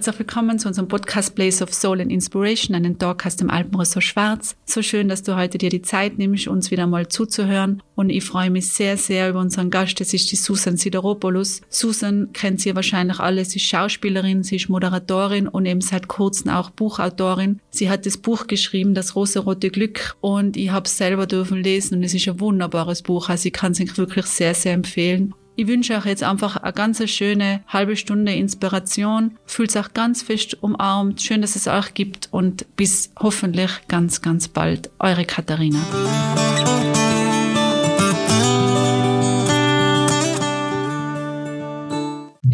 Herzlich willkommen zu unserem Podcast Place of Soul and Inspiration, einen aus dem Alpenressort Schwarz. So schön, dass du heute dir die Zeit nimmst, uns wieder mal zuzuhören. Und ich freue mich sehr, sehr über unseren Gast. Das ist die Susan Sideropoulos. Susan kennt sie wahrscheinlich alle. Sie ist Schauspielerin, sie ist Moderatorin und eben seit kurzem auch Buchautorin. Sie hat das Buch geschrieben, Das rosa-rote Glück. Und ich habe es selber dürfen lesen und es ist ein wunderbares Buch. Also ich kann es wirklich sehr, sehr empfehlen. Ich wünsche euch jetzt einfach eine ganz schöne halbe Stunde Inspiration. Fühlt euch ganz fest umarmt. Schön, dass es euch gibt und bis hoffentlich ganz, ganz bald. Eure Katharina.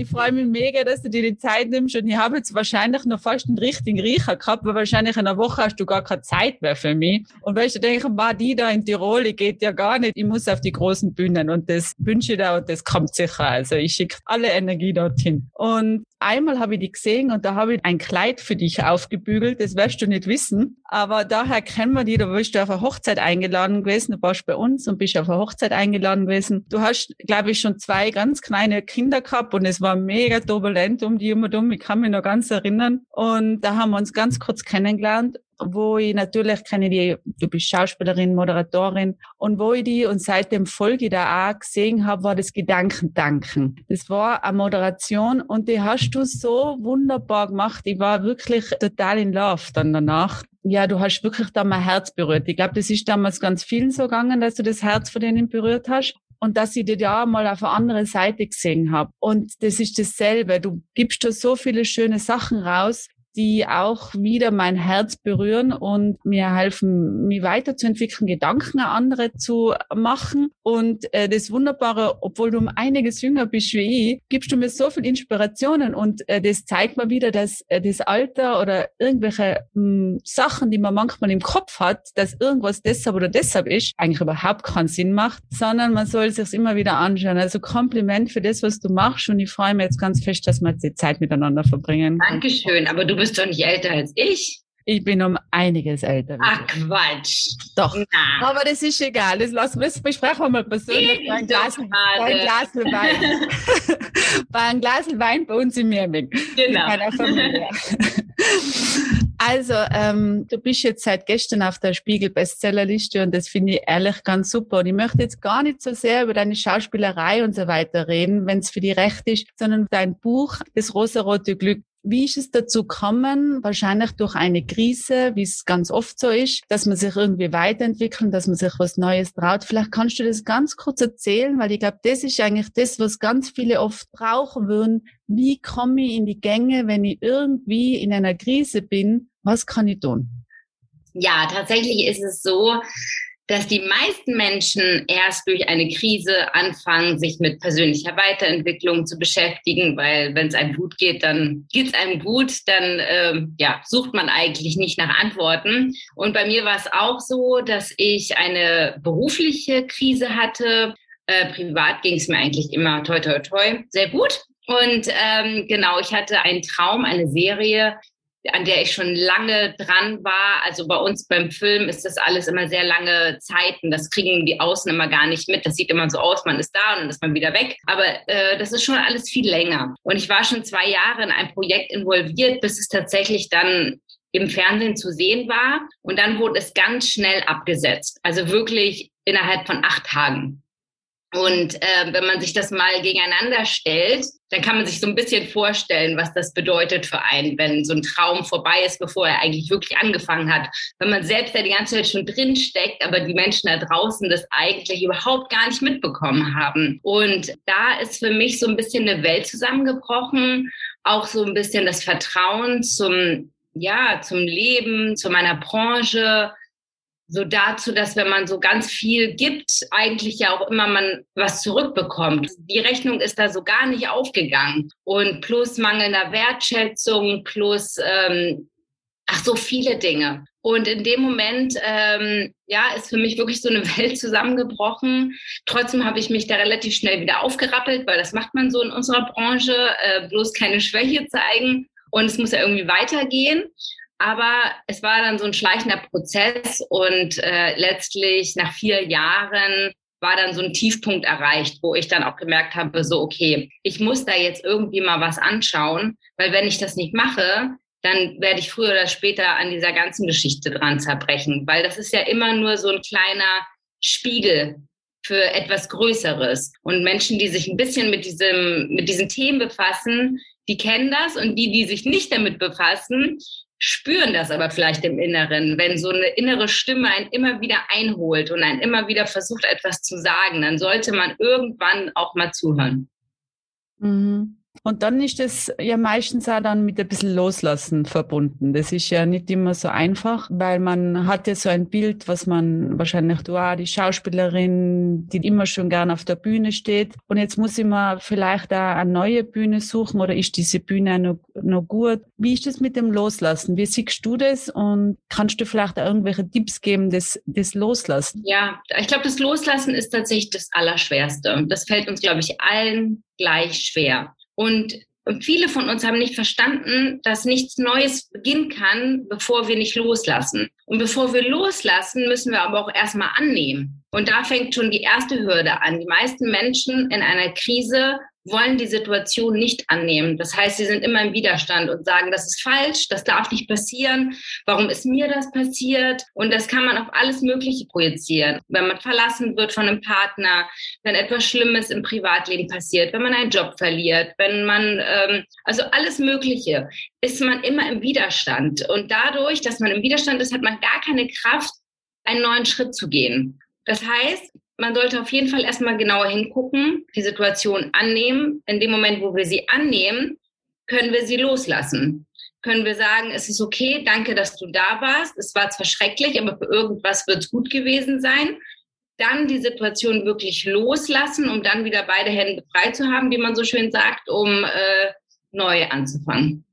Ich freue mich mega, dass du dir die Zeit nimmst und ich habe jetzt wahrscheinlich noch fast einen richtigen Riecher gehabt, weil wahrscheinlich in einer Woche hast du gar keine Zeit mehr für mich. Und weißt du, denke war die da in Tirol, die geht ja gar nicht. Ich muss auf die großen Bühnen und das wünsche ich da und das kommt sicher. Also ich schicke alle Energie dorthin. Und einmal habe ich die gesehen und da habe ich ein Kleid für dich aufgebügelt. Das wirst du nicht wissen. Aber daher kennen wir die. Da bist du auf eine Hochzeit eingeladen gewesen. Du warst bei uns und bist auf eine Hochzeit eingeladen gewesen. Du hast, glaube ich, schon zwei ganz kleine Kinder gehabt und es war mega turbulent um die um. Ich kann mich noch ganz erinnern. Und da haben wir uns ganz kurz kennengelernt wo ich natürlich kenne die, du bist Schauspielerin, Moderatorin und wo ich die und seitdem Folge da auch gesehen habe, war das Gedankendanken. Das war eine Moderation und die hast du so wunderbar gemacht. Ich war wirklich total in Love dann danach. Ja, du hast wirklich da mein Herz berührt. Ich glaube, das ist damals ganz vielen so gegangen, dass du das Herz von denen berührt hast und dass ich dir ja mal auf eine andere Seite gesehen habe. Und das ist dasselbe. Du gibst da so viele schöne Sachen raus, die auch wieder mein Herz berühren und mir helfen, mich weiterzuentwickeln, Gedanken an andere zu machen. Und äh, das Wunderbare, obwohl du um einiges jünger bist wie ich, gibst du mir so viel Inspirationen und äh, das zeigt mir wieder, dass äh, das Alter oder irgendwelche mh, hm, Sachen, die man manchmal im Kopf hat, dass irgendwas deshalb oder deshalb ist, eigentlich überhaupt keinen Sinn macht, sondern man soll sich immer wieder anschauen. Also Kompliment für das, was du machst und ich freue mich jetzt ganz fest, dass wir jetzt die Zeit miteinander verbringen. Dankeschön, aber du bist bist doch nicht älter als ich. Ich bin um einiges älter. Ach Quatsch. Doch. Na. Aber das ist egal. Das lassen wir besprechen wir mal persönlich bei einem Glas, bei einem Glas Wein. bei einem Glas Wein bei uns im Meerweg. Genau. Also, ähm, du bist jetzt seit gestern auf der Spiegel-Bestsellerliste und das finde ich ehrlich ganz super. Und ich möchte jetzt gar nicht so sehr über deine Schauspielerei und so weiter reden, wenn es für dich recht ist, sondern dein Buch, Das rosarote Glück. Wie ist es dazu gekommen? Wahrscheinlich durch eine Krise, wie es ganz oft so ist, dass man sich irgendwie weiterentwickelt, dass man sich was Neues traut. Vielleicht kannst du das ganz kurz erzählen, weil ich glaube, das ist eigentlich das, was ganz viele oft brauchen würden. Wie komme ich in die Gänge, wenn ich irgendwie in einer Krise bin? Was kann ich tun? Ja, tatsächlich ist es so, dass die meisten Menschen erst durch eine Krise anfangen, sich mit persönlicher Weiterentwicklung zu beschäftigen, weil wenn es einem gut geht, dann geht es einem gut, dann äh, ja, sucht man eigentlich nicht nach Antworten. Und bei mir war es auch so, dass ich eine berufliche Krise hatte. Äh, privat ging es mir eigentlich immer toi toi toi sehr gut. Und ähm, genau, ich hatte einen Traum, eine Serie, an der ich schon lange dran war. Also bei uns beim Film ist das alles immer sehr lange Zeiten. Das kriegen die Außen immer gar nicht mit. Das sieht immer so aus, man ist da und dann ist man wieder weg. Aber äh, das ist schon alles viel länger. Und ich war schon zwei Jahre in ein Projekt involviert, bis es tatsächlich dann im Fernsehen zu sehen war. Und dann wurde es ganz schnell abgesetzt. Also wirklich innerhalb von acht Tagen. Und äh, wenn man sich das mal gegeneinander stellt, dann kann man sich so ein bisschen vorstellen, was das bedeutet für einen, wenn so ein Traum vorbei ist, bevor er eigentlich wirklich angefangen hat. Wenn man selbst ja die ganze Zeit schon drin steckt, aber die Menschen da draußen das eigentlich überhaupt gar nicht mitbekommen haben. Und da ist für mich so ein bisschen eine Welt zusammengebrochen, auch so ein bisschen das Vertrauen zum, ja, zum Leben, zu meiner Branche, so dazu, dass wenn man so ganz viel gibt, eigentlich ja auch immer man was zurückbekommt. Die Rechnung ist da so gar nicht aufgegangen. Und plus mangelnder Wertschätzung, plus ähm, ach so viele Dinge. Und in dem Moment, ähm, ja, ist für mich wirklich so eine Welt zusammengebrochen. Trotzdem habe ich mich da relativ schnell wieder aufgerappelt, weil das macht man so in unserer Branche, äh, bloß keine Schwäche zeigen. Und es muss ja irgendwie weitergehen. Aber es war dann so ein schleichender Prozess und äh, letztlich nach vier Jahren war dann so ein Tiefpunkt erreicht, wo ich dann auch gemerkt habe, so, okay, ich muss da jetzt irgendwie mal was anschauen, weil wenn ich das nicht mache, dann werde ich früher oder später an dieser ganzen Geschichte dran zerbrechen, weil das ist ja immer nur so ein kleiner Spiegel für etwas Größeres. Und Menschen, die sich ein bisschen mit diesem, mit diesen Themen befassen, die kennen das und die, die sich nicht damit befassen, spüren das aber vielleicht im Inneren. Wenn so eine innere Stimme einen immer wieder einholt und einen immer wieder versucht, etwas zu sagen, dann sollte man irgendwann auch mal zuhören. Mhm. Und dann ist es ja meistens auch dann mit ein bisschen Loslassen verbunden. Das ist ja nicht immer so einfach, weil man hat ja so ein Bild, was man wahrscheinlich du auch, die Schauspielerin, die immer schon gern auf der Bühne steht. Und jetzt muss ich mir vielleicht auch eine neue Bühne suchen oder ist diese Bühne noch, noch gut? Wie ist das mit dem Loslassen? Wie siehst du das? Und kannst du vielleicht auch irgendwelche Tipps geben, das, das Loslassen? Ja, ich glaube, das Loslassen ist tatsächlich das Allerschwerste. Das fällt uns, glaube ich, allen gleich schwer. Und viele von uns haben nicht verstanden, dass nichts Neues beginnen kann, bevor wir nicht loslassen. Und bevor wir loslassen, müssen wir aber auch erstmal annehmen. Und da fängt schon die erste Hürde an. Die meisten Menschen in einer Krise wollen die Situation nicht annehmen. Das heißt, sie sind immer im Widerstand und sagen, das ist falsch, das darf nicht passieren, warum ist mir das passiert? Und das kann man auf alles Mögliche projizieren. Wenn man verlassen wird von einem Partner, wenn etwas Schlimmes im Privatleben passiert, wenn man einen Job verliert, wenn man, ähm, also alles Mögliche, ist man immer im Widerstand. Und dadurch, dass man im Widerstand ist, hat man gar keine Kraft, einen neuen Schritt zu gehen. Das heißt, man sollte auf jeden Fall erstmal genauer hingucken, die Situation annehmen. In dem Moment, wo wir sie annehmen, können wir sie loslassen. Können wir sagen, es ist okay, danke, dass du da warst. Es war zwar schrecklich, aber für irgendwas wird es gut gewesen sein. Dann die Situation wirklich loslassen, um dann wieder beide Hände frei zu haben, wie man so schön sagt, um äh, neu anzufangen.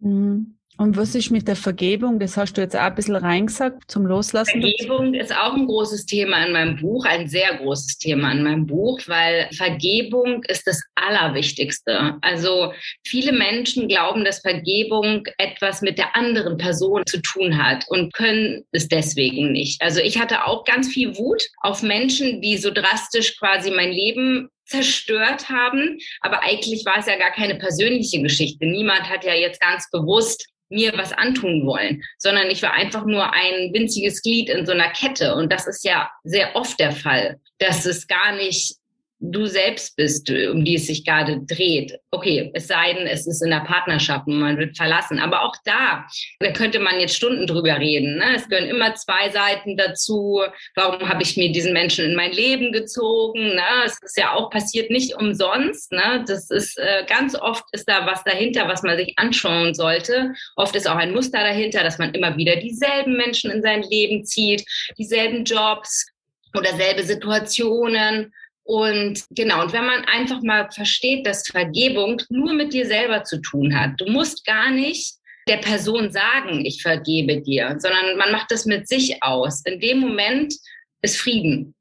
Mhm. Und was ist mit der Vergebung? Das hast du jetzt auch ein bisschen reingesagt zum Loslassen. Vergebung ist auch ein großes Thema in meinem Buch, ein sehr großes Thema in meinem Buch, weil Vergebung ist das Allerwichtigste. Also viele Menschen glauben, dass Vergebung etwas mit der anderen Person zu tun hat und können es deswegen nicht. Also ich hatte auch ganz viel Wut auf Menschen, die so drastisch quasi mein Leben zerstört haben. Aber eigentlich war es ja gar keine persönliche Geschichte. Niemand hat ja jetzt ganz bewusst mir was antun wollen, sondern ich war einfach nur ein winziges Glied in so einer Kette. Und das ist ja sehr oft der Fall, dass es gar nicht du selbst bist, um die es sich gerade dreht. Okay, es sei denn, es ist in der Partnerschaft und man wird verlassen. Aber auch da, da könnte man jetzt Stunden drüber reden. Ne? Es gehören immer zwei Seiten dazu. Warum habe ich mir diesen Menschen in mein Leben gezogen? Ne? Es ist ja auch passiert nicht umsonst. Ne? Das ist äh, ganz oft ist da was dahinter, was man sich anschauen sollte. Oft ist auch ein Muster dahinter, dass man immer wieder dieselben Menschen in sein Leben zieht, dieselben Jobs oder selbe Situationen und genau, und wenn man einfach mal versteht, dass Vergebung nur mit dir selber zu tun hat, du musst gar nicht der Person sagen, ich vergebe dir, sondern man macht das mit sich aus. In dem Moment ist Frieden.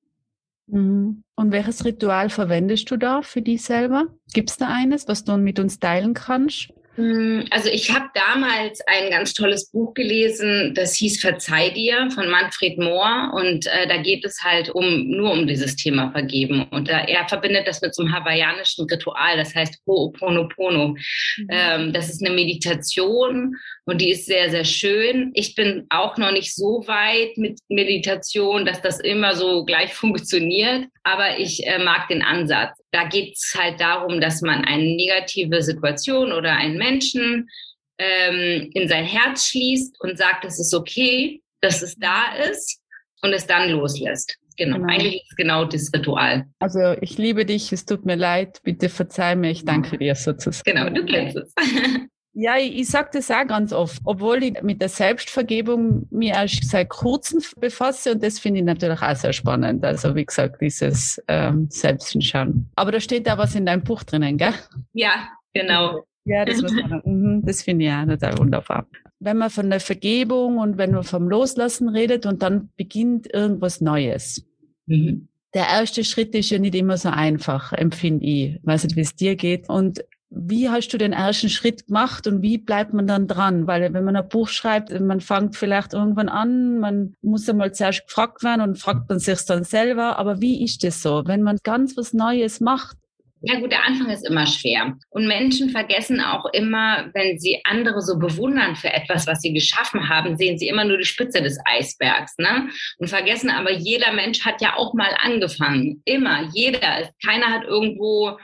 Mhm. Und welches Ritual verwendest du da für dich selber? Gibt es da eines, was du mit uns teilen kannst? Hm, also ich habe damals ein ganz tolles Buch gelesen, das hieß Verzeih dir von Manfred Mohr und äh, da geht es halt um nur um dieses Thema Vergeben und äh, er verbindet das mit so einem hawaiianischen Ritual, das heißt Ho'oponopono. Mhm. Ähm, das ist eine Meditation und die ist sehr sehr schön. Ich bin auch noch nicht so weit mit Meditation, dass das immer so gleich funktioniert, aber ich äh, mag den Ansatz. Da geht es halt darum, dass man eine negative Situation oder einen Menschen ähm, in sein Herz schließt und sagt, es ist okay, dass es da ist und es dann loslässt. Genau. genau. Eigentlich ist genau das Ritual. Also ich liebe dich, es tut mir leid, bitte verzeih mir, ich danke dir sozusagen. Genau, du kennst es. Ja, ich, ich sage das auch ganz oft, obwohl ich mit der Selbstvergebung mir erst seit kurzem befasse und das finde ich natürlich auch sehr spannend. Also wie gesagt, dieses ähm, Selbsthinschauen. Aber da steht da was in deinem Buch drinnen, gell? Ja, genau. Ja, das, mhm, das finde ich auch total wunderbar. Wenn man von der Vergebung und wenn man vom Loslassen redet und dann beginnt irgendwas Neues. Mhm. Der erste Schritt ist ja nicht immer so einfach, empfinde ich. Ich weiß nicht, wie es dir geht. Und wie hast du den ersten Schritt gemacht und wie bleibt man dann dran? Weil wenn man ein Buch schreibt, man fängt vielleicht irgendwann an, man muss einmal zuerst gefragt werden und fragt man sich dann selber. Aber wie ist das so, wenn man ganz was Neues macht? Ja gut, der Anfang ist immer schwer. Und Menschen vergessen auch immer, wenn sie andere so bewundern für etwas, was sie geschaffen haben, sehen sie immer nur die Spitze des Eisbergs. Ne? Und vergessen aber, jeder Mensch hat ja auch mal angefangen. Immer, jeder. Keiner hat irgendwo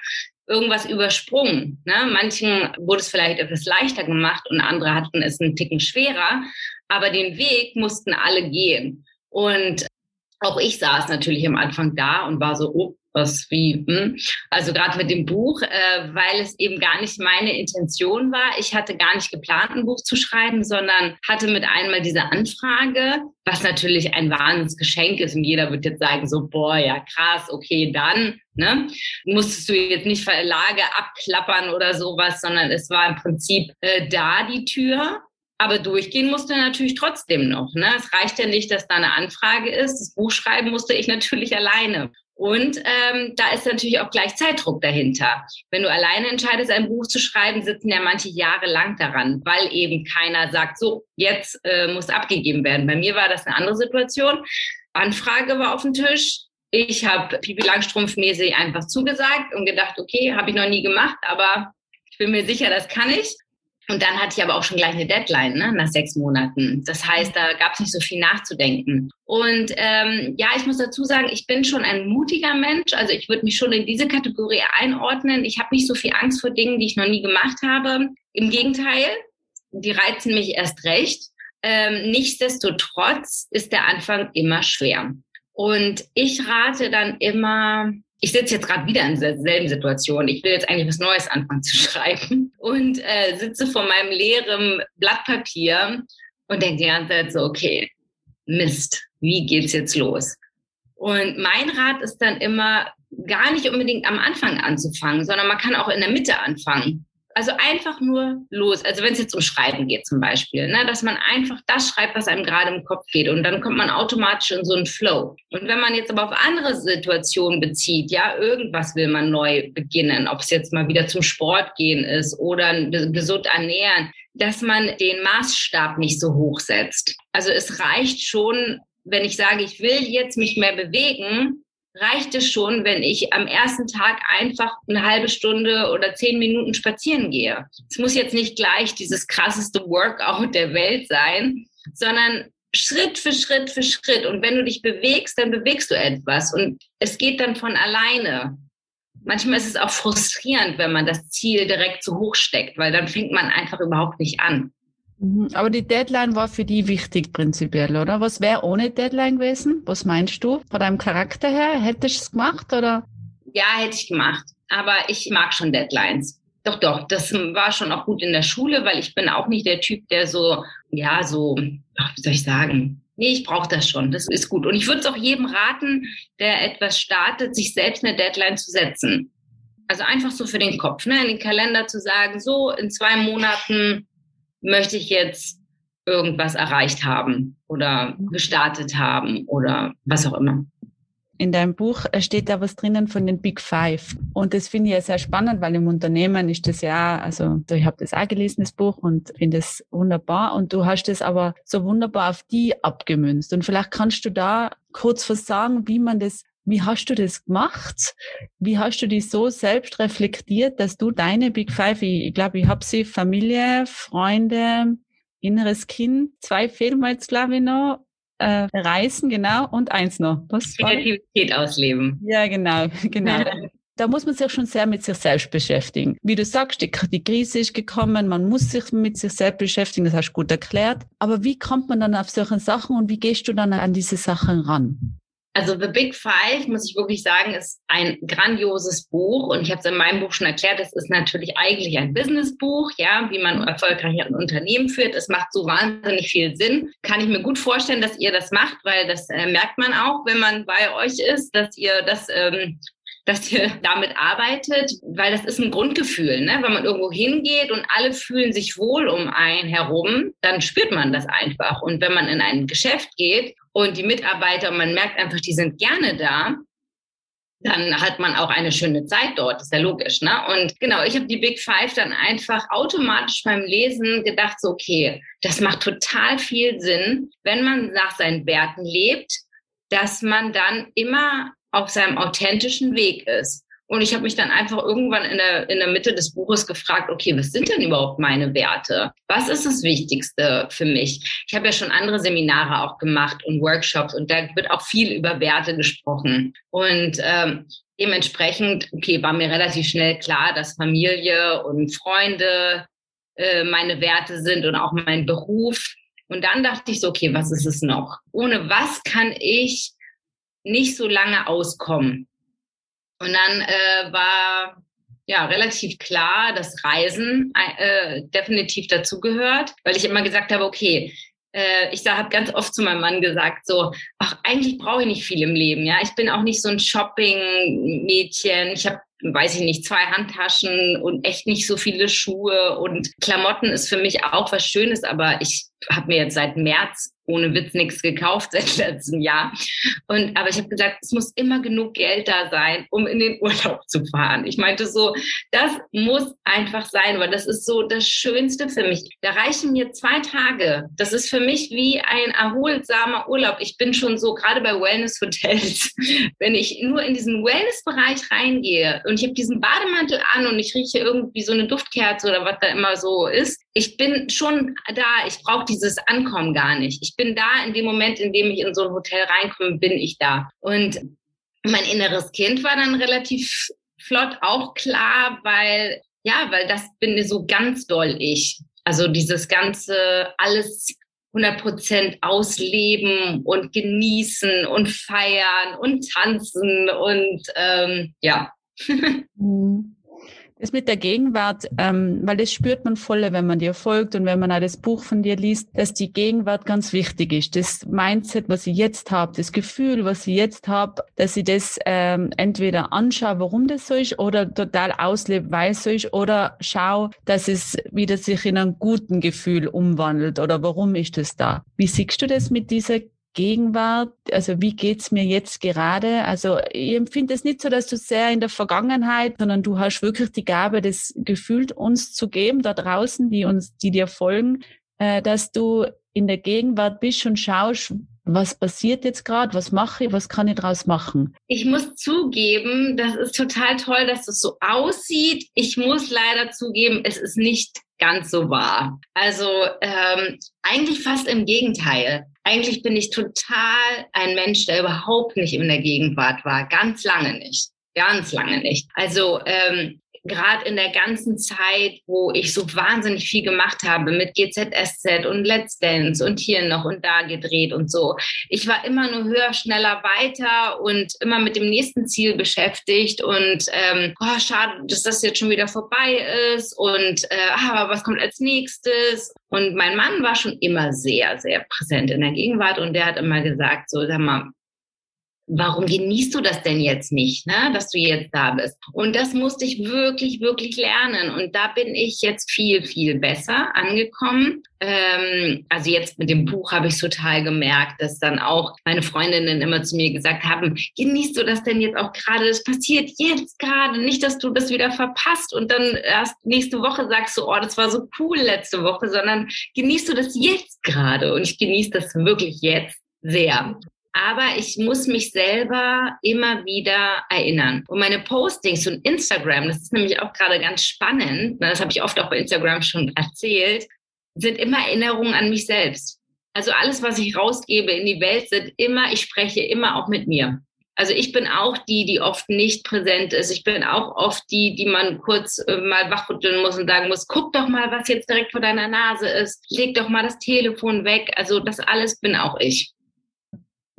irgendwas übersprungen. Ne? Manchen wurde es vielleicht etwas leichter gemacht und andere hatten es einen Ticken schwerer. Aber den Weg mussten alle gehen. Und auch ich saß natürlich am Anfang da und war so, oh, was wie, hm? also gerade mit dem Buch, äh, weil es eben gar nicht meine Intention war. Ich hatte gar nicht geplant, ein Buch zu schreiben, sondern hatte mit einmal diese Anfrage, was natürlich ein Wahnsinnsgeschenk ist und jeder wird jetzt sagen so, boah, ja krass, okay, dann, ne? Musstest du jetzt nicht Verlage abklappern oder sowas, sondern es war im Prinzip äh, da die Tür aber durchgehen musste natürlich trotzdem noch. Ne? Es reicht ja nicht, dass da eine Anfrage ist. Das Buch schreiben musste ich natürlich alleine. Und ähm, da ist natürlich auch gleich Zeitdruck dahinter. Wenn du alleine entscheidest, ein Buch zu schreiben, sitzen ja manche Jahre lang daran, weil eben keiner sagt, so, jetzt äh, muss abgegeben werden. Bei mir war das eine andere Situation. Anfrage war auf dem Tisch. Ich habe Pipi Langstrumpf-mäßig einfach zugesagt und gedacht, okay, habe ich noch nie gemacht, aber ich bin mir sicher, das kann ich. Und dann hatte ich aber auch schon gleich eine Deadline ne, nach sechs Monaten. Das heißt, da gab es nicht so viel nachzudenken. Und ähm, ja, ich muss dazu sagen, ich bin schon ein mutiger Mensch. Also ich würde mich schon in diese Kategorie einordnen. Ich habe nicht so viel Angst vor Dingen, die ich noch nie gemacht habe. Im Gegenteil, die reizen mich erst recht. Ähm, nichtsdestotrotz ist der Anfang immer schwer. Und ich rate dann immer, ich sitze jetzt gerade wieder in derselben Situation. Ich will jetzt eigentlich was Neues anfangen zu schreiben und äh, sitze vor meinem leeren Blatt Papier und denke die ganze Zeit so, okay, Mist, wie geht's jetzt los? Und mein Rat ist dann immer, gar nicht unbedingt am Anfang anzufangen, sondern man kann auch in der Mitte anfangen. Also einfach nur los. Also wenn es jetzt um Schreiben geht zum Beispiel, ne, dass man einfach das schreibt, was einem gerade im Kopf geht. Und dann kommt man automatisch in so einen Flow. Und wenn man jetzt aber auf andere Situationen bezieht, ja, irgendwas will man neu beginnen, ob es jetzt mal wieder zum Sport gehen ist oder gesund ernähren, dass man den Maßstab nicht so hoch setzt. Also es reicht schon, wenn ich sage, ich will jetzt mich mehr bewegen, reicht es schon, wenn ich am ersten Tag einfach eine halbe Stunde oder zehn Minuten spazieren gehe. Es muss jetzt nicht gleich dieses krasseste Workout der Welt sein, sondern Schritt für Schritt für Schritt. Und wenn du dich bewegst, dann bewegst du etwas. Und es geht dann von alleine. Manchmal ist es auch frustrierend, wenn man das Ziel direkt zu hoch steckt, weil dann fängt man einfach überhaupt nicht an. Mhm. Aber die Deadline war für die wichtig prinzipiell, oder? Was wäre ohne Deadline gewesen? Was meinst du? Von deinem Charakter her? Hättest du es gemacht oder? Ja, hätte ich gemacht. Aber ich mag schon Deadlines. Doch, doch, das war schon auch gut in der Schule, weil ich bin auch nicht der Typ, der so, ja, so, wie soll ich sagen? Nee, ich brauche das schon. Das ist gut. Und ich würde es auch jedem raten, der etwas startet, sich selbst eine Deadline zu setzen. Also einfach so für den Kopf, ne? in den Kalender zu sagen, so in zwei Monaten möchte ich jetzt irgendwas erreicht haben oder gestartet haben oder was auch immer. In deinem Buch steht da was drinnen von den Big Five. Und das finde ich ja sehr spannend, weil im Unternehmen ist das ja, also ich habe das auch gelesen, das Buch, und finde es wunderbar. Und du hast es aber so wunderbar auf die abgemünzt. Und vielleicht kannst du da kurz was sagen, wie man das wie hast du das gemacht? Wie hast du dich so selbst reflektiert, dass du deine Big Five, ich, glaube, ich habe sie Familie, Freunde, inneres Kind, zwei fehlen mir jetzt, glaube ich, noch. Äh, Reisen, genau, und eins noch. Was Kreativität ausleben. Ja, genau, genau. da muss man sich schon sehr mit sich selbst beschäftigen. Wie du sagst, die, die, Krise ist gekommen, man muss sich mit sich selbst beschäftigen, das hast du gut erklärt. Aber wie kommt man dann auf solche Sachen und wie gehst du dann an diese Sachen ran? Also The Big Five, muss ich wirklich sagen, ist ein grandioses Buch. Und ich habe es in meinem Buch schon erklärt, es ist natürlich eigentlich ein Businessbuch, ja, wie man erfolgreich ein Unternehmen führt. Es macht so wahnsinnig viel Sinn. Kann ich mir gut vorstellen, dass ihr das macht, weil das äh, merkt man auch, wenn man bei euch ist, dass ihr das ähm, dass ihr damit arbeitet, weil das ist ein Grundgefühl. Ne? Wenn man irgendwo hingeht und alle fühlen sich wohl um einen herum, dann spürt man das einfach. Und wenn man in ein Geschäft geht und die Mitarbeiter, man merkt einfach, die sind gerne da, dann hat man auch eine schöne Zeit dort, ist ja logisch. Ne? Und genau, ich habe die Big Five dann einfach automatisch beim Lesen gedacht, so, okay, das macht total viel Sinn, wenn man nach seinen Werten lebt, dass man dann immer auf seinem authentischen Weg ist. Und ich habe mich dann einfach irgendwann in der, in der Mitte des Buches gefragt, okay, was sind denn überhaupt meine Werte? Was ist das Wichtigste für mich? Ich habe ja schon andere Seminare auch gemacht und Workshops und da wird auch viel über Werte gesprochen. Und ähm, dementsprechend, okay, war mir relativ schnell klar, dass Familie und Freunde äh, meine Werte sind und auch mein Beruf. Und dann dachte ich so, okay, was ist es noch? Ohne was kann ich nicht so lange auskommen? Und dann äh, war ja relativ klar, dass Reisen äh, definitiv dazugehört, weil ich immer gesagt habe, okay, äh, ich habe ganz oft zu meinem Mann gesagt, so, ach, eigentlich brauche ich nicht viel im Leben, ja. Ich bin auch nicht so ein Shopping-Mädchen. Ich habe weiß ich nicht, zwei Handtaschen und echt nicht so viele Schuhe und Klamotten ist für mich auch was Schönes, aber ich habe mir jetzt seit März ohne Witz nichts gekauft seit letztem Jahr. Und, aber ich habe gesagt, es muss immer genug Geld da sein, um in den Urlaub zu fahren. Ich meinte so, das muss einfach sein, weil das ist so das Schönste für mich. Da reichen mir zwei Tage. Das ist für mich wie ein erholsamer Urlaub. Ich bin schon so, gerade bei Wellness-Hotels, wenn ich nur in diesen Wellness-Bereich reingehe und ich habe diesen Bademantel an und ich rieche irgendwie so eine Duftkerze oder was da immer so ist, ich bin schon da. Ich brauche dieses Ankommen gar nicht. Ich bin da in dem Moment, in dem ich in so ein Hotel reinkomme, bin ich da. Und mein inneres Kind war dann relativ flott auch klar, weil, ja, weil das bin so ganz doll ich. Also dieses ganze, alles 100% ausleben und genießen und feiern und tanzen und ähm, ja. Das mit der Gegenwart, ähm, weil das spürt man voll, wenn man dir folgt und wenn man auch das Buch von dir liest, dass die Gegenwart ganz wichtig ist. Das Mindset, was ich jetzt habe, das Gefühl, was ich jetzt habe, dass ich das ähm, entweder anschaue, warum das so ist, oder total auslebe, weil es so ist, oder schaue, dass es wieder sich in ein guten Gefühl umwandelt oder warum ist das da? Wie siehst du das mit dieser Gegenwart? Also wie geht's mir jetzt gerade? Also ich empfinde es nicht so, dass du sehr in der Vergangenheit, sondern du hast wirklich die Gabe, das Gefühl uns zu geben, da draußen, die uns, die dir folgen, äh, dass du in der Gegenwart bist und schaust, was passiert jetzt gerade, was mache ich, was kann ich daraus machen? Ich muss zugeben, das ist total toll, dass es so aussieht. Ich muss leider zugeben, es ist nicht ganz so wahr. Also ähm, eigentlich fast im Gegenteil. Eigentlich bin ich total ein Mensch, der überhaupt nicht in der Gegenwart war. Ganz lange nicht. Ganz lange nicht. Also ähm, gerade in der ganzen Zeit, wo ich so wahnsinnig viel gemacht habe mit GZSZ und Let's Dance und hier noch und da gedreht und so. Ich war immer nur höher, schneller, weiter und immer mit dem nächsten Ziel beschäftigt und ähm, oh, schade, dass das jetzt schon wieder vorbei ist und äh, aber was kommt als nächstes? Und mein Mann war schon immer sehr, sehr präsent in der Gegenwart und der hat immer gesagt, so sag mal, warum genießt du das denn jetzt nicht, ne, dass du jetzt da bist? Und das musste ich wirklich, wirklich lernen. Und da bin ich jetzt viel, viel besser angekommen. Ähm, also jetzt mit dem Buch habe ich total gemerkt, dass dann auch meine Freundinnen immer zu mir gesagt haben, genießt du das denn jetzt auch gerade? Das passiert jetzt gerade, nicht, dass du das wieder verpasst und dann erst nächste Woche sagst du, oh, das war so cool letzte Woche, sondern genießt du das jetzt gerade? Und ich genieße das wirklich jetzt sehr aber ich muss mich selber immer wieder erinnern. Und meine Postings und Instagram, das ist nämlich auch gerade ganz spannend, ne, das habe ich oft auch bei Instagram schon erzählt, sind immer Erinnerungen an mich selbst. Also alles, was ich rausgebe in die Welt, sind immer, ich spreche immer auch mit mir. Also ich bin auch die, die oft nicht präsent ist. Ich bin auch oft die, die man kurz äh, mal wachrütteln muss und sagen muss, guck doch mal, was jetzt direkt vor deiner Nase ist. Leg doch mal das Telefon weg. Also das alles bin auch ich.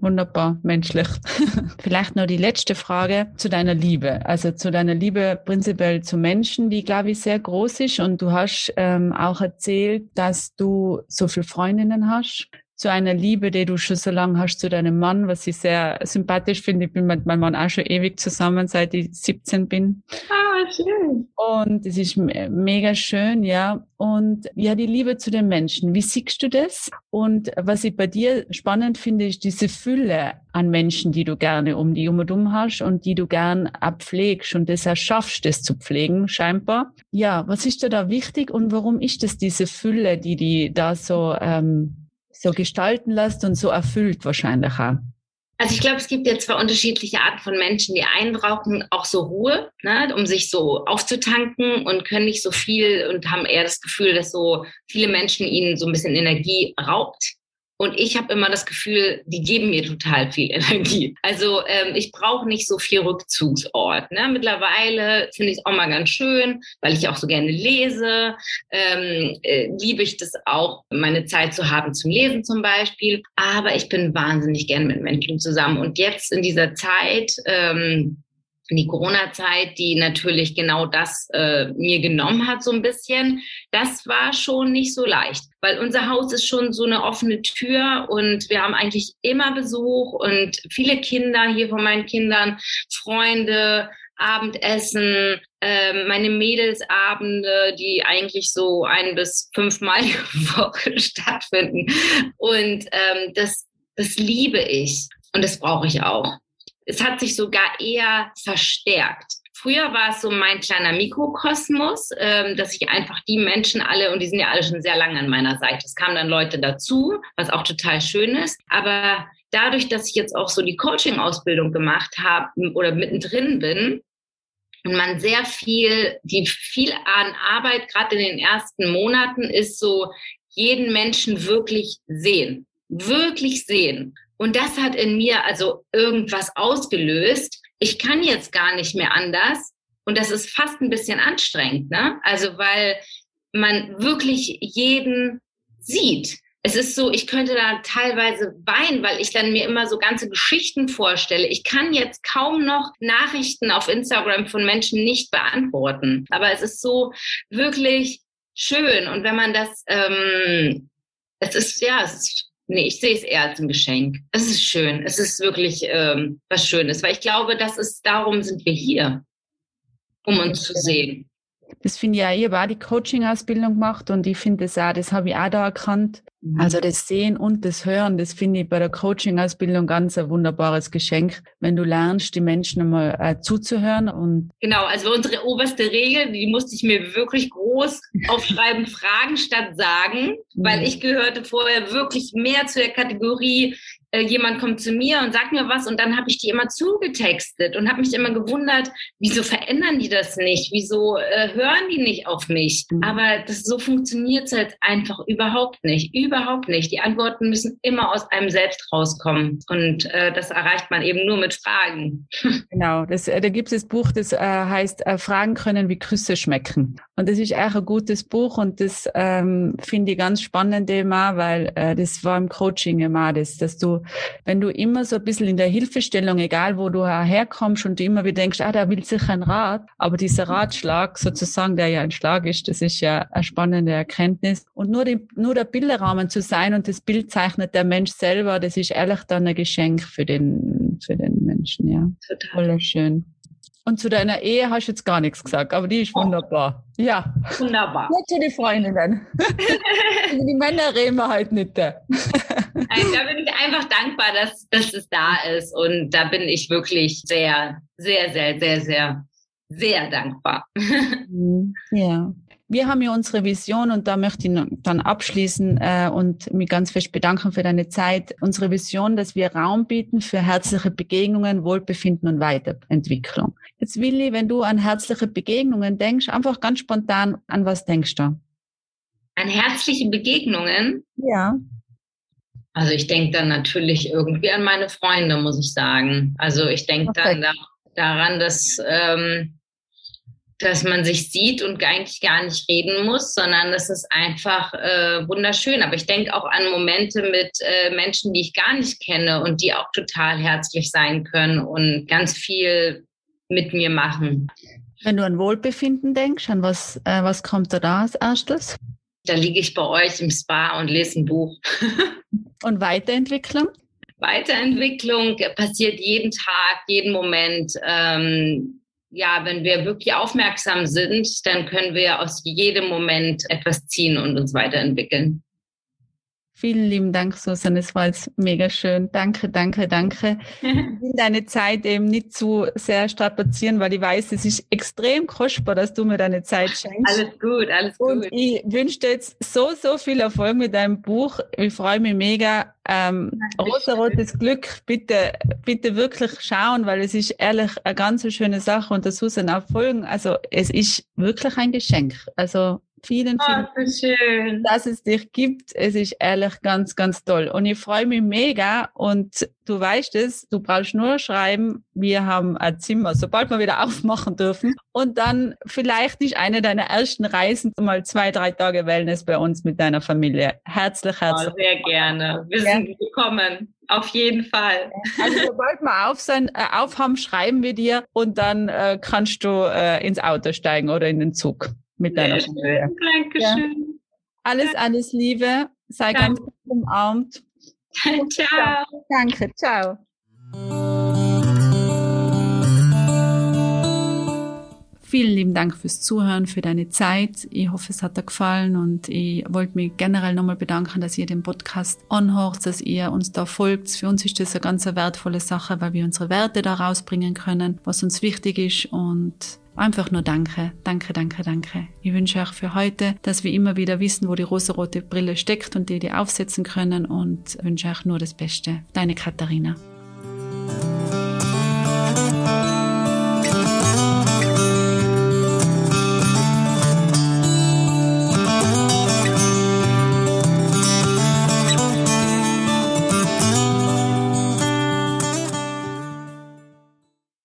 Wunderbar, menschlich. Vielleicht noch die letzte Frage zu deiner Liebe. Also zu deiner Liebe prinzipiell zu Menschen, die, glaube ich, sehr groß ist. Und du hast ähm, auch erzählt, dass du so viele Freundinnen hast. Zu einer Liebe, die du schon so lange hast zu deinem Mann, was ich sehr sympathisch finde. Ich bin mit meinem Mann auch schon ewig zusammen, seit ich 17 bin. Ah, schön. Und es ist mega schön, ja. Und ja, die Liebe zu den Menschen. Wie siehst du das? Und was ich bei dir spannend finde, ist diese Fülle an Menschen, die du gerne um die um und um hast und die du gern abpflegst und das erschaffst, das zu pflegen, scheinbar. Ja, was ist dir da wichtig und warum ist das diese Fülle, die die da so, ähm, so gestalten lässt und so erfüllt wahrscheinlich auch? Also ich glaube, es gibt ja zwei unterschiedliche Arten von Menschen. Die einen brauchen auch so Ruhe, ne, um sich so aufzutanken und können nicht so viel und haben eher das Gefühl, dass so viele Menschen ihnen so ein bisschen Energie raubt. Und ich habe immer das Gefühl, die geben mir total viel Energie. Also ähm, ich brauche nicht so viel Rückzugsort. Ne? Mittlerweile finde ich es auch mal ganz schön, weil ich auch so gerne lese. Ähm, äh, liebe ich das auch, meine Zeit zu haben zum Lesen zum Beispiel. Aber ich bin wahnsinnig gerne mit Menschen zusammen. Und jetzt in dieser Zeit, ähm, die Corona-Zeit, die natürlich genau das äh, mir genommen hat, so ein bisschen, das war schon nicht so leicht, weil unser Haus ist schon so eine offene Tür und wir haben eigentlich immer Besuch und viele Kinder hier von meinen Kindern, Freunde, Abendessen, äh, meine Mädelsabende, die eigentlich so ein bis fünfmal die Woche stattfinden. Und ähm, das, das liebe ich und das brauche ich auch es hat sich sogar eher verstärkt. Früher war es so mein kleiner Mikrokosmos, ähm, dass ich einfach die Menschen alle, und die sind ja alle schon sehr lange an meiner Seite, es kamen dann Leute dazu, was auch total schön ist. Aber dadurch, dass ich jetzt auch so die Coaching-Ausbildung gemacht habe oder mittendrin bin, und man sehr viel, die viel an Arbeit, gerade in den ersten Monaten, ist so, jeden Menschen wirklich sehen. Wirklich sehen. Und das hat in mir also irgendwas ausgelöst. Ich kann jetzt gar nicht mehr anders. Und das ist fast ein bisschen anstrengend, ne? Also, weil man wirklich jeden sieht. Es ist so, ich könnte da teilweise weinen, weil ich dann mir immer so ganze Geschichten vorstelle. Ich kann jetzt kaum noch Nachrichten auf Instagram von Menschen nicht beantworten. Aber es ist so wirklich schön. Und wenn man das, ähm, es ist, ja, es ist Nee, ich sehe es eher als ein Geschenk. Es ist schön. Es ist wirklich ähm, was Schönes, weil ich glaube, das ist, darum sind wir hier, um uns zu sehen. Das finde ich ja, ich habe auch die Coaching-Ausbildung gemacht und ich finde das auch, das habe ich auch da erkannt. Mhm. Also das Sehen und das Hören, das finde ich bei der Coaching-Ausbildung ganz ein wunderbares Geschenk, wenn du lernst, die Menschen einmal äh, zuzuhören und Genau, also unsere oberste Regel, die musste ich mir wirklich groß aufschreiben, Fragen statt sagen, mhm. weil ich gehörte vorher wirklich mehr zu der Kategorie, äh, jemand kommt zu mir und sagt mir was und dann habe ich die immer zugetextet und habe mich immer gewundert, wieso verändern die das nicht? Wieso äh, hören die nicht auf mich? Mhm. Aber das, so funktioniert es halt einfach überhaupt nicht. Überhaupt nicht. Die Antworten müssen immer aus einem selbst rauskommen und äh, das erreicht man eben nur mit Fragen. Genau, das, äh, da gibt es das Buch, das äh, heißt Fragen können wie Küsse schmecken. Und das ist auch ein gutes Buch und das ähm, finde ich ganz spannend immer, weil das war im Coaching immer das, dass du wenn du immer so ein bisschen in der Hilfestellung, egal wo du herkommst und du immer wieder denkst, ah, der will sicher ein Rat, aber dieser Ratschlag sozusagen, der ja ein Schlag ist, das ist ja eine spannende Erkenntnis. Und nur, die, nur der Bilderrahmen zu sein und das Bild zeichnet der Mensch selber, das ist ehrlich dann ein Geschenk für den, für den Menschen, ja. Total. Voll schön. Und zu deiner Ehe hast du jetzt gar nichts gesagt, aber die ist oh. wunderbar. Ja. Wunderbar. Nicht zu den Freundinnen. die Männer reden wir halt nicht. Also, da bin ich einfach dankbar, dass, dass es da ist. Und da bin ich wirklich sehr, sehr, sehr, sehr, sehr, sehr dankbar. Mhm. Ja wir haben ja unsere Vision und da möchte ich dann abschließen äh, und mich ganz fest bedanken für deine Zeit. Unsere Vision, dass wir Raum bieten für herzliche Begegnungen, Wohlbefinden und Weiterentwicklung. Jetzt Willi, wenn du an herzliche Begegnungen denkst, einfach ganz spontan, an was denkst du? An herzliche Begegnungen? Ja. Also ich denke dann natürlich irgendwie an meine Freunde, muss ich sagen. Also ich denke dann da, daran, dass ähm, dass man sich sieht und eigentlich gar nicht reden muss, sondern das ist einfach äh, wunderschön. Aber ich denke auch an Momente mit äh, Menschen, die ich gar nicht kenne und die auch total herzlich sein können und ganz viel mit mir machen. Wenn du an Wohlbefinden denkst, an was, äh, was kommt da als erstes? Da liege ich bei euch im Spa und lese ein Buch. und Weiterentwicklung? Weiterentwicklung passiert jeden Tag, jeden Moment. Ähm, ja, wenn wir wirklich aufmerksam sind, dann können wir aus jedem Moment etwas ziehen und uns weiterentwickeln. Vielen lieben Dank, Susan. Es war jetzt mega schön. Danke, danke, danke. Ich will deine Zeit eben nicht zu sehr strapazieren, weil ich weiß, es ist extrem kostbar, dass du mir deine Zeit schenkst. Alles gut, alles gut. Und ich wünsche dir jetzt so, so viel Erfolg mit deinem Buch. Ich freue mich mega. Ähm, Rosarotes Glück, bitte, bitte wirklich schauen, weil es ist ehrlich eine ganz schöne Sache und der Susan auch folgen. Also es ist wirklich ein Geschenk. Also Vielen, vielen oh, so schön. dass es dich gibt. Es ist ehrlich ganz, ganz toll. Und ich freue mich mega. Und du weißt es, du brauchst nur schreiben, wir haben ein Zimmer, sobald wir wieder aufmachen dürfen. Und dann vielleicht nicht eine deiner ersten Reisen, mal zwei, drei Tage Wellness bei uns mit deiner Familie. Herzlich, herzlich. Oh, sehr gerne. Wir ja. sind willkommen. Auf jeden Fall. Also sobald wir auf sein, äh, aufhaben, schreiben wir dir und dann äh, kannst du äh, ins Auto steigen oder in den Zug mit deiner Familie. Dankeschön. Ja. Alles, alles Liebe. Sei Danke. ganz umarmt. ciao. Danke, ciao. Vielen lieben Dank fürs Zuhören, für deine Zeit. Ich hoffe, es hat dir gefallen und ich wollte mich generell nochmal bedanken, dass ihr den Podcast anhört, dass ihr uns da folgt. Für uns ist das eine ganz wertvolle Sache, weil wir unsere Werte da rausbringen können, was uns wichtig ist und Einfach nur danke, danke, danke, danke. Ich wünsche euch für heute, dass wir immer wieder wissen, wo die rosarote Brille steckt und die die aufsetzen können und wünsche euch nur das Beste. Deine Katharina.